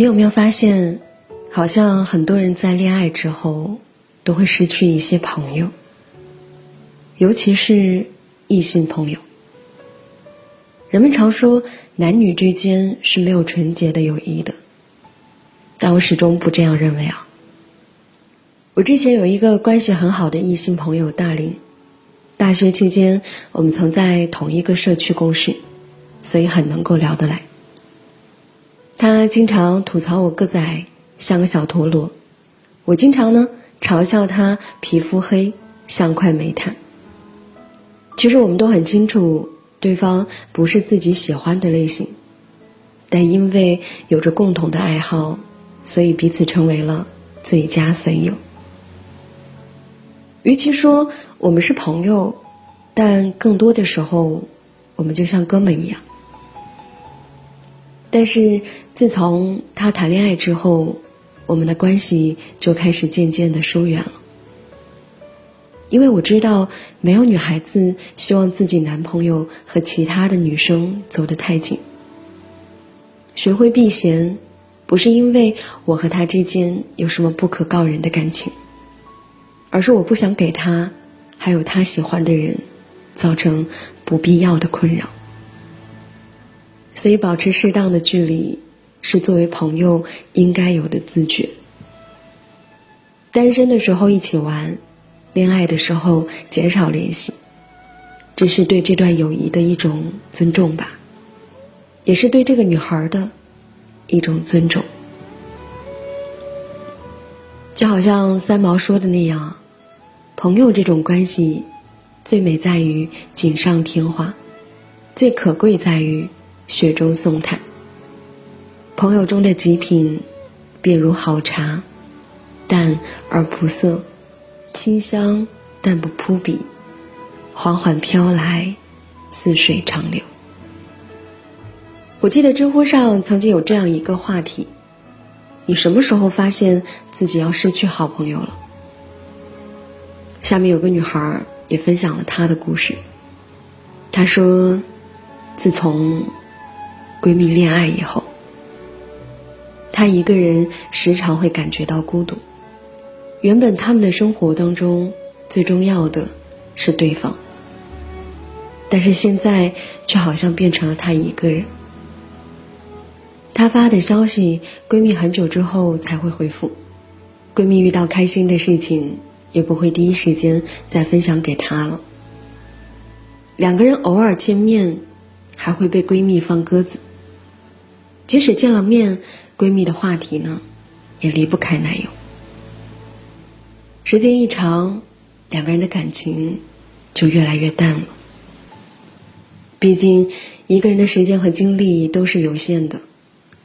你有没有发现，好像很多人在恋爱之后都会失去一些朋友，尤其是异性朋友。人们常说男女之间是没有纯洁的友谊的，但我始终不这样认为啊。我之前有一个关系很好的异性朋友大林，大学期间我们曾在同一个社区共事，所以很能够聊得来。他经常吐槽我个子矮，像个小陀螺；我经常呢嘲笑他皮肤黑，像块煤炭。其实我们都很清楚。对方不是自己喜欢的类型，但因为有着共同的爱好，所以彼此成为了最佳损友。与其说我们是朋友，但更多的时候，我们就像哥们一样。但是自从他谈恋爱之后，我们的关系就开始渐渐的疏远了。因为我知道，没有女孩子希望自己男朋友和其他的女生走得太近。学会避嫌，不是因为我和他之间有什么不可告人的感情，而是我不想给他，还有他喜欢的人，造成不必要的困扰。所以，保持适当的距离，是作为朋友应该有的自觉。单身的时候一起玩。恋爱的时候减少联系，这是对这段友谊的一种尊重吧，也是对这个女孩的一种尊重。就好像三毛说的那样，朋友这种关系，最美在于锦上添花，最可贵在于雪中送炭。朋友中的极品，便如好茶，淡而不涩。清香但不扑鼻，缓缓飘来，似水长流。我记得知乎上曾经有这样一个话题：你什么时候发现自己要失去好朋友了？下面有个女孩也分享了她的故事。她说，自从闺蜜恋爱以后，她一个人时常会感觉到孤独。原本他们的生活当中最重要的是对方，但是现在却好像变成了她一个人。她发的消息，闺蜜很久之后才会回复；闺蜜遇到开心的事情，也不会第一时间再分享给她了。两个人偶尔见面，还会被闺蜜放鸽子。即使见了面，闺蜜的话题呢，也离不开男友。时间一长，两个人的感情就越来越淡了。毕竟，一个人的时间和精力都是有限的，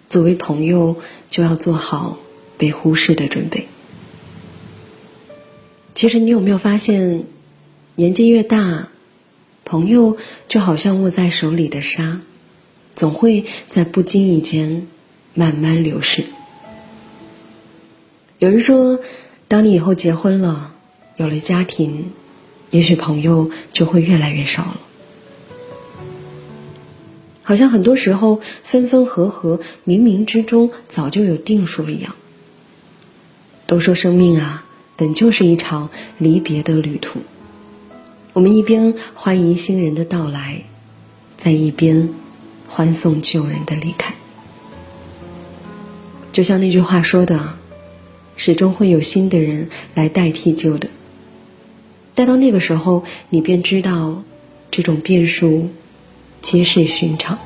作为朋友就要做好被忽视的准备。其实，你有没有发现，年纪越大，朋友就好像握在手里的沙，总会在不经意间慢慢流逝。有人说。当你以后结婚了，有了家庭，也许朋友就会越来越少了。好像很多时候分分合合，冥冥之中早就有定数一样。都说生命啊，本就是一场离别的旅途。我们一边欢迎新人的到来，在一边欢送旧人的离开。就像那句话说的。始终会有新的人来代替旧的，待到那个时候，你便知道，这种变数皆是寻常。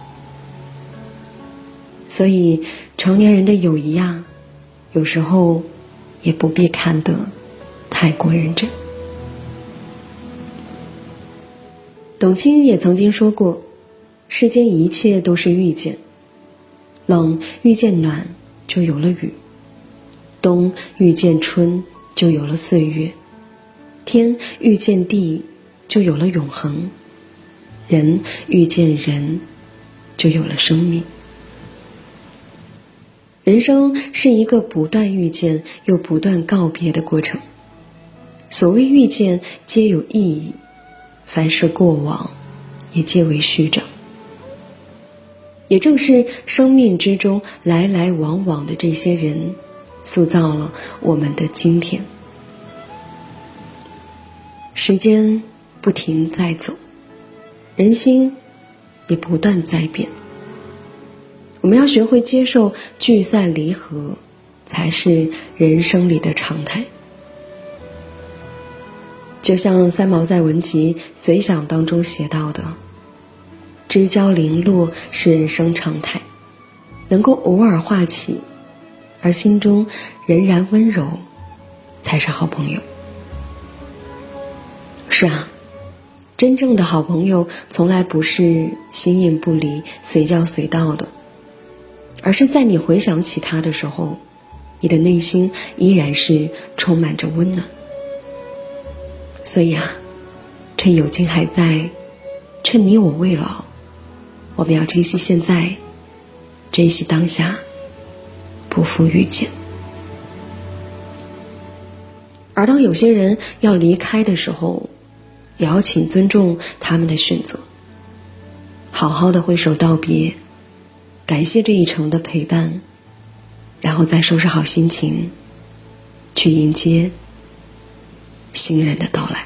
所以，成年人的友谊啊，有时候也不必看得太过认真。董卿也曾经说过：“世间一切都是遇见，冷遇见暖，就有了雨。”冬遇见春，就有了岁月；天遇见地，就有了永恒；人遇见人，就有了生命。人生是一个不断遇见又不断告别的过程。所谓遇见，皆有意义；凡是过往，也皆为虚长。也正是生命之中来来往往的这些人，塑造了我们的今天。时间不停在走，人心也不断在变。我们要学会接受聚散离合，才是人生里的常态。就像三毛在文集《随想》当中写到的：“知交零落是人生常态，能够偶尔化起，而心中仍然温柔，才是好朋友。”是啊，真正的好朋友从来不是形影不离、随叫随到的。而是在你回想起他的时候，你的内心依然是充满着温暖。所以啊，趁友情还在，趁你我未老，我们要珍惜现在，珍惜当下，不负遇见。而当有些人要离开的时候，也要请尊重他们的选择，好好的挥手道别。感谢这一程的陪伴，然后再收拾好心情，去迎接新人的到来。